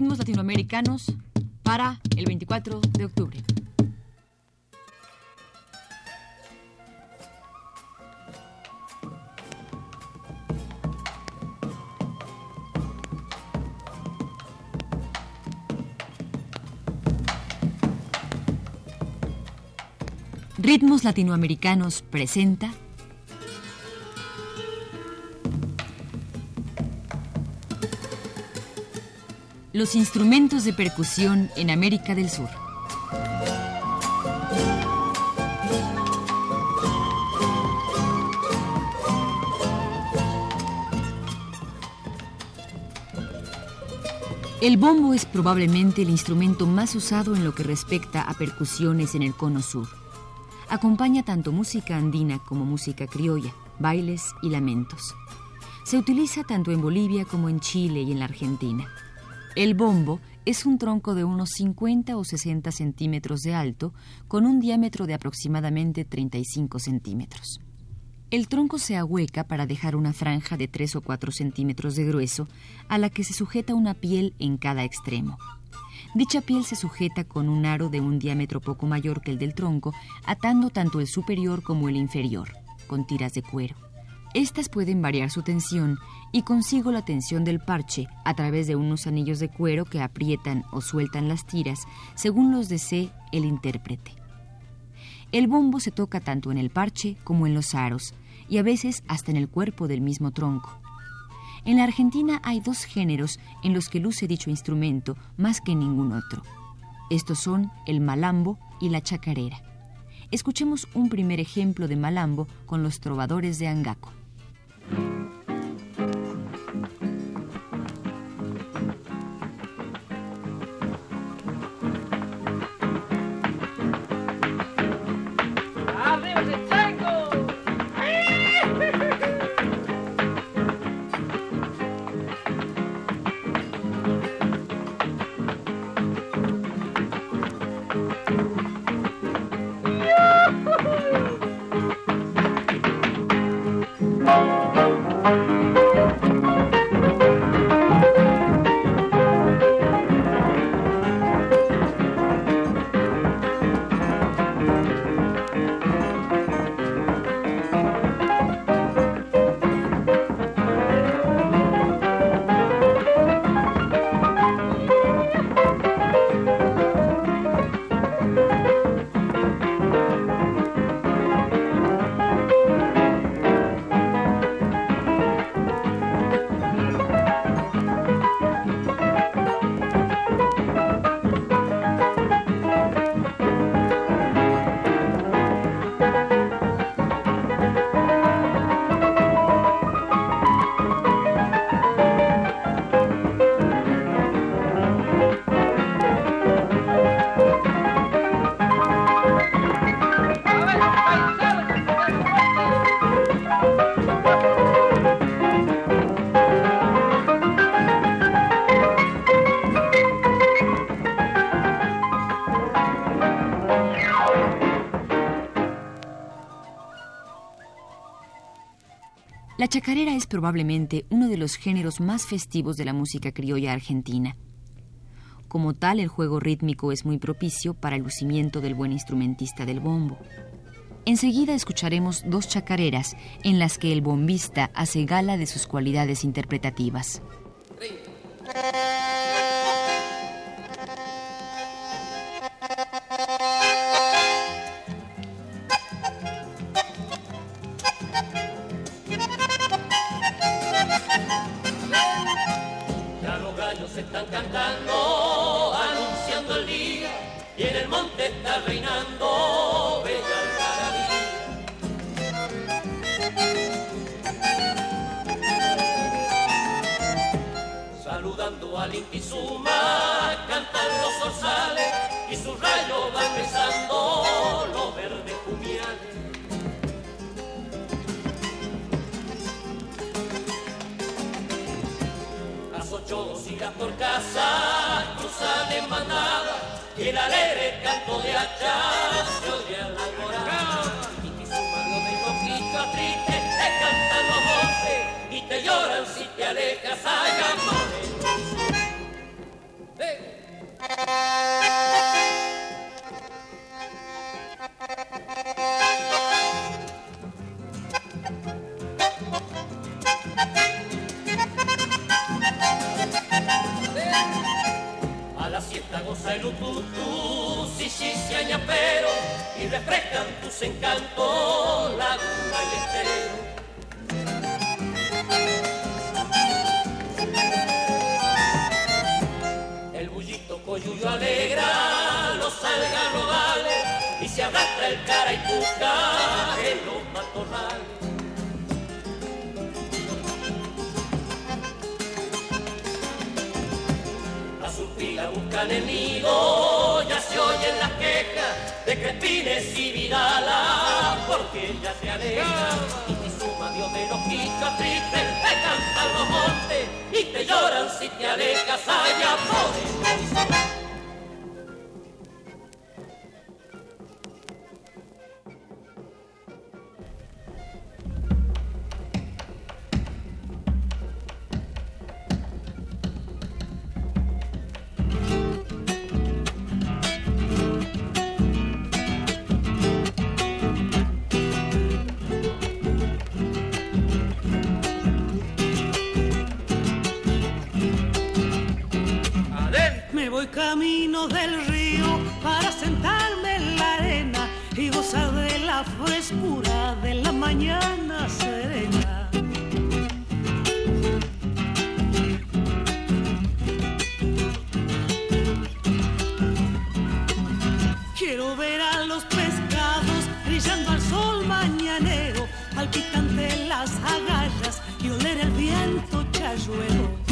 Ritmos latinoamericanos para el 24 de octubre. Ritmos Latinoamericanos presenta Los instrumentos de percusión en América del Sur. El bombo es probablemente el instrumento más usado en lo que respecta a percusiones en el cono sur. Acompaña tanto música andina como música criolla, bailes y lamentos. Se utiliza tanto en Bolivia como en Chile y en la Argentina. El bombo es un tronco de unos 50 o 60 centímetros de alto con un diámetro de aproximadamente 35 centímetros. El tronco se ahueca para dejar una franja de 3 o 4 centímetros de grueso a la que se sujeta una piel en cada extremo. Dicha piel se sujeta con un aro de un diámetro poco mayor que el del tronco, atando tanto el superior como el inferior, con tiras de cuero. Estas pueden variar su tensión y consigo la tensión del parche a través de unos anillos de cuero que aprietan o sueltan las tiras según los desee el intérprete. El bombo se toca tanto en el parche como en los aros y a veces hasta en el cuerpo del mismo tronco. En la Argentina hay dos géneros en los que luce dicho instrumento más que ningún otro. Estos son el malambo y la chacarera. Escuchemos un primer ejemplo de malambo con los trovadores de Angaco. Chacarera es probablemente uno de los géneros más festivos de la música criolla argentina. Como tal, el juego rítmico es muy propicio para el lucimiento del buen instrumentista del bombo. Enseguida escucharemos dos chacareras en las que el bombista hace gala de sus cualidades interpretativas. están cantando, anunciando el día, y en el monte está reinando bella. Saludando al Intisuma, cantan los orzales y su rayo va besando los verdes pumiales. casa cruzan en manada y el alegre canto de hacha se oye en la morada. Y que su mano de coquito triste te cantan los montes y te lloran si te alejas a gamones. Hey. Tus encantos, laguna y estero. El bullito coyuyo alegra los algarrobales y se arrastra el cara y busca en los matorrales. La surpila busca enemigo, ya se oyen las Crespines y Vidala, porque ella se aleja y te suma Dios de los quichos tristes, te cantan los montes y te lloran si te alejas allá por Quiero ver a los pescados brillando al sol mañanero, palpitante las agallas y oler el viento chayuelo.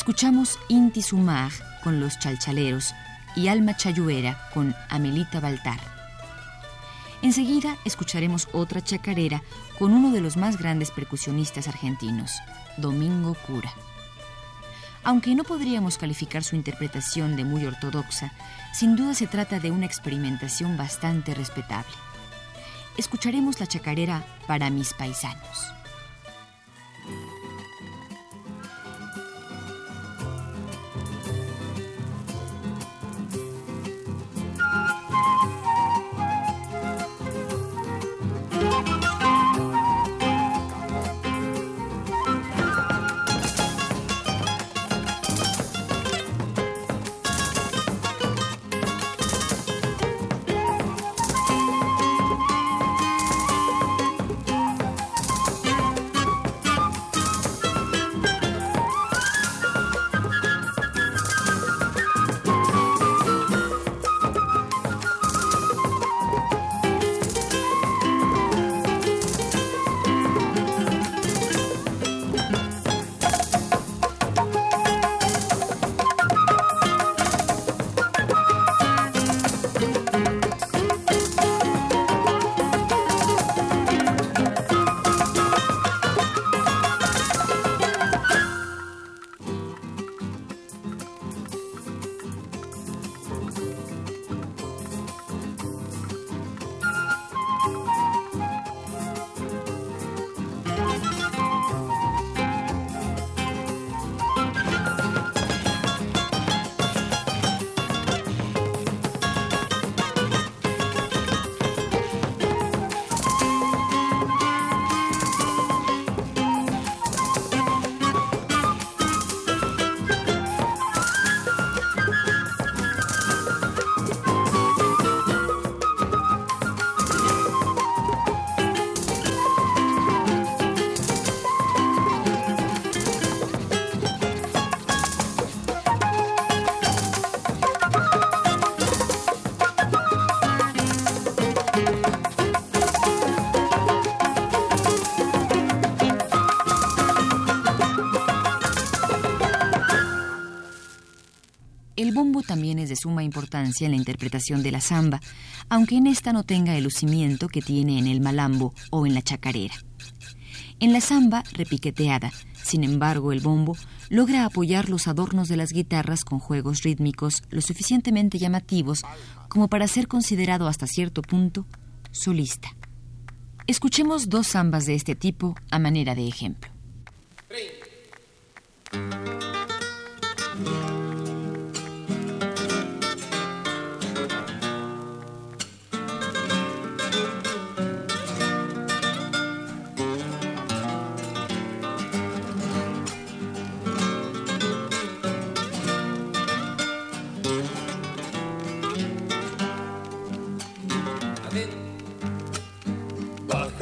Escuchamos Inti Sumar con Los Chalchaleros y Alma Chayuera con Amelita Baltar. Enseguida escucharemos otra chacarera con uno de los más grandes percusionistas argentinos, Domingo Cura. Aunque no podríamos calificar su interpretación de muy ortodoxa, sin duda se trata de una experimentación bastante respetable. Escucharemos la chacarera para mis paisanos. También es de suma importancia en la interpretación de la samba, aunque en esta no tenga el lucimiento que tiene en el malambo o en la chacarera. En la samba, repiqueteada, sin embargo, el bombo logra apoyar los adornos de las guitarras con juegos rítmicos lo suficientemente llamativos como para ser considerado hasta cierto punto solista. Escuchemos dos zambas de este tipo a manera de ejemplo.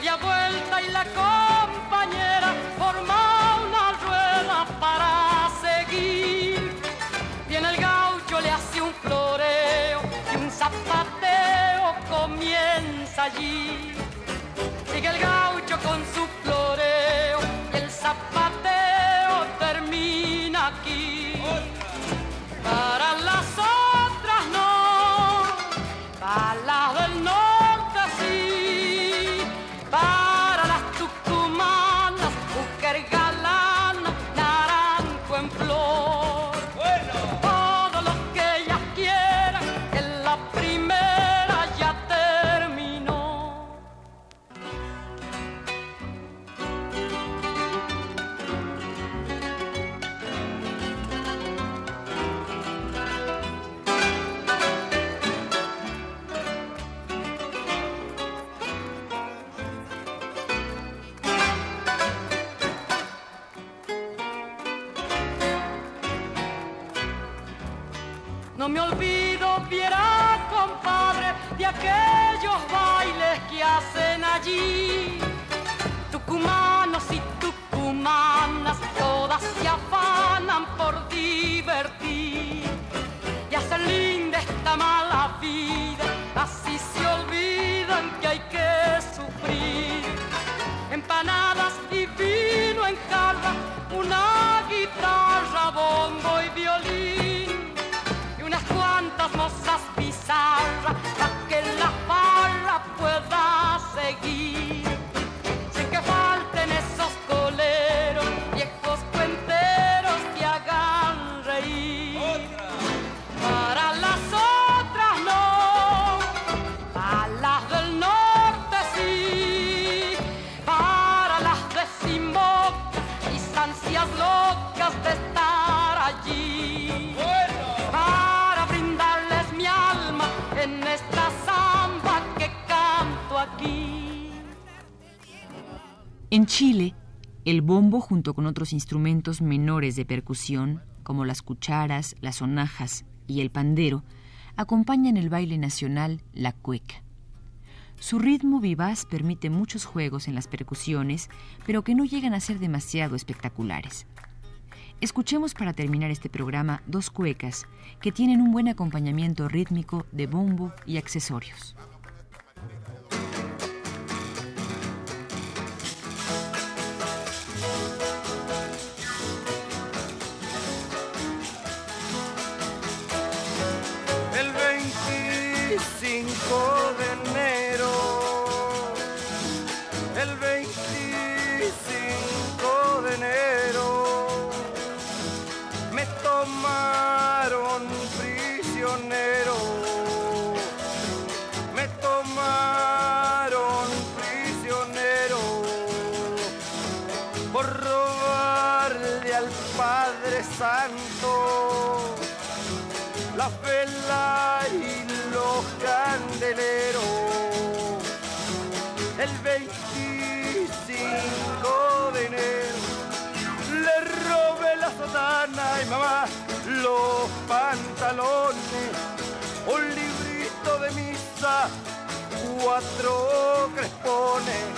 Media vuelta aquellos bailes que hacen allí. Tucumanos y tucumanas, todas se afanan por divertir. Y hacen linda esta mala vida, así se olvidan que hay que sufrir. Empanadas y vino en jarra, una guitarra, bombo y violín y unas cuantas mozas pizarra Chile, el bombo junto con otros instrumentos menores de percusión, como las cucharas, las sonajas y el pandero, acompañan el baile nacional la cueca. Su ritmo vivaz permite muchos juegos en las percusiones, pero que no llegan a ser demasiado espectaculares. Escuchemos para terminar este programa dos cuecas que tienen un buen acompañamiento rítmico de bombo y accesorios. La vela y los candeleros. El 25 de enero le robé la sotana y mamá los pantalones, un librito de misa, cuatro crespones.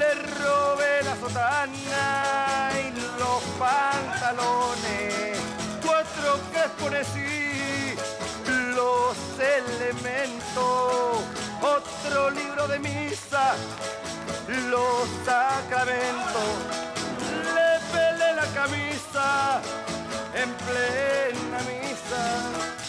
Le robé la sotana y los pantalones, cuatro y los elementos, otro libro de misa, los sacramentos, le pelé la camisa en plena misa.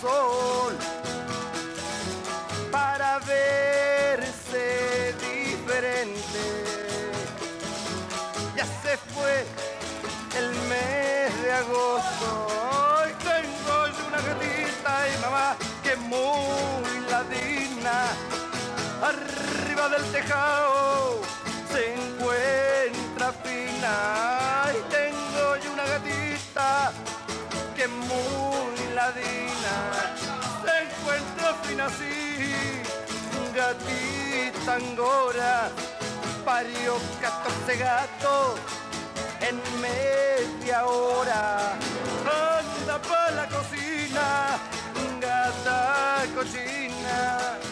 Sol para verse diferente. Ya se fue el mes de agosto. Hoy tengo yo una gatita y mamá que muy ladina. Arriba del tejado se encuentra fina. Así, gatita angora. Parió 14 gatos en media hora. Anda pa' la cocina, gata cochina.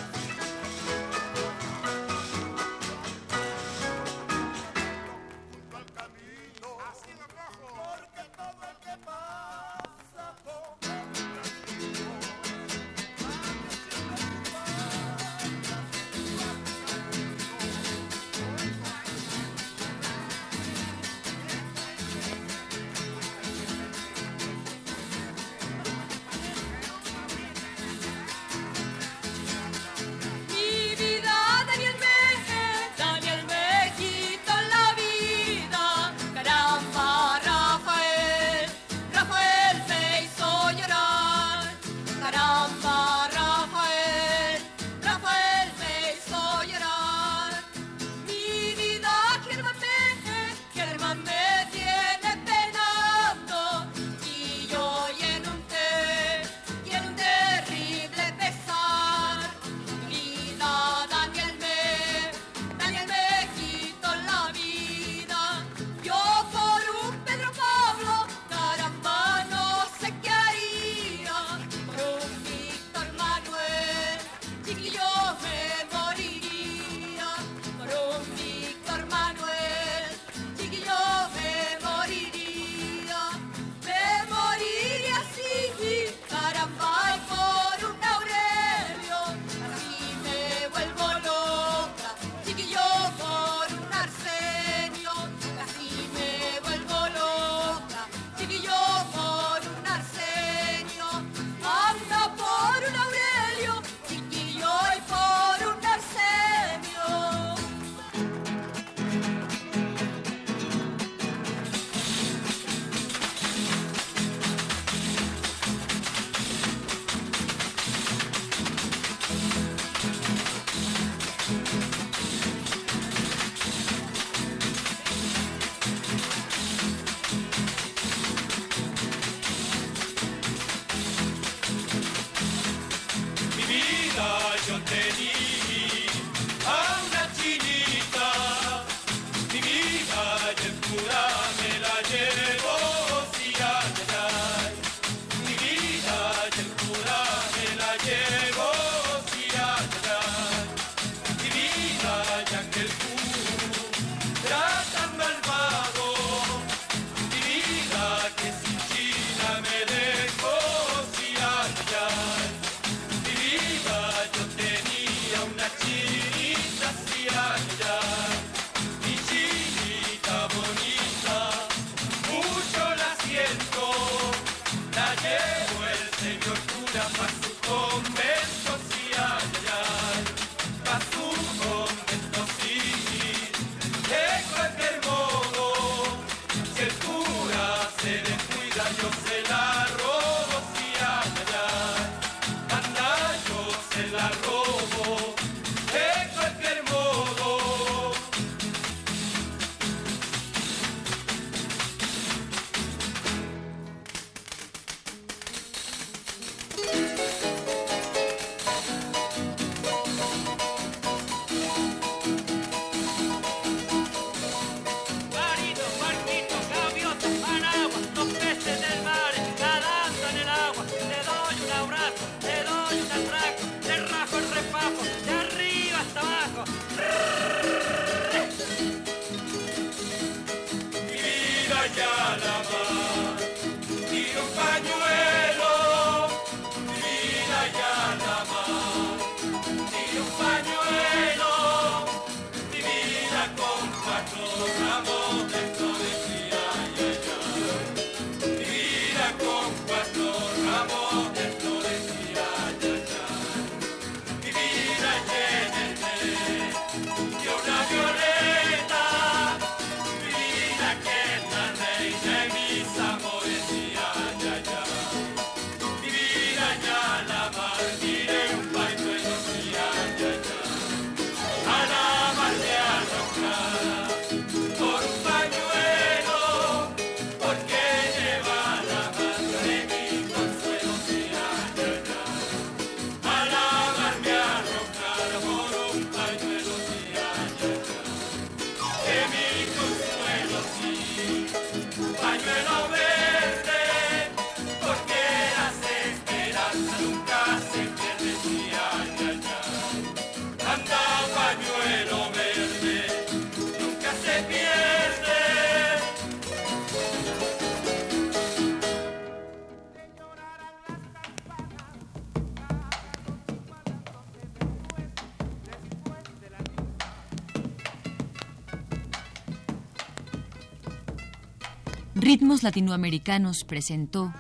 Latinoamericanos presentó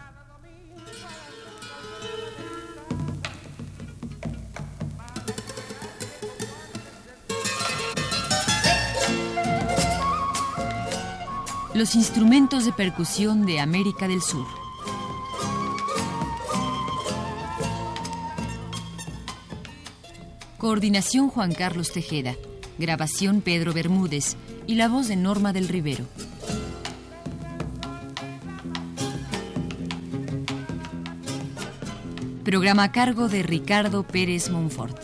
Los instrumentos de percusión de América del Sur. Coordinación Juan Carlos Tejeda. Grabación Pedro Bermúdez y la voz de Norma del Rivero. Programa a cargo de Ricardo Pérez Monfort.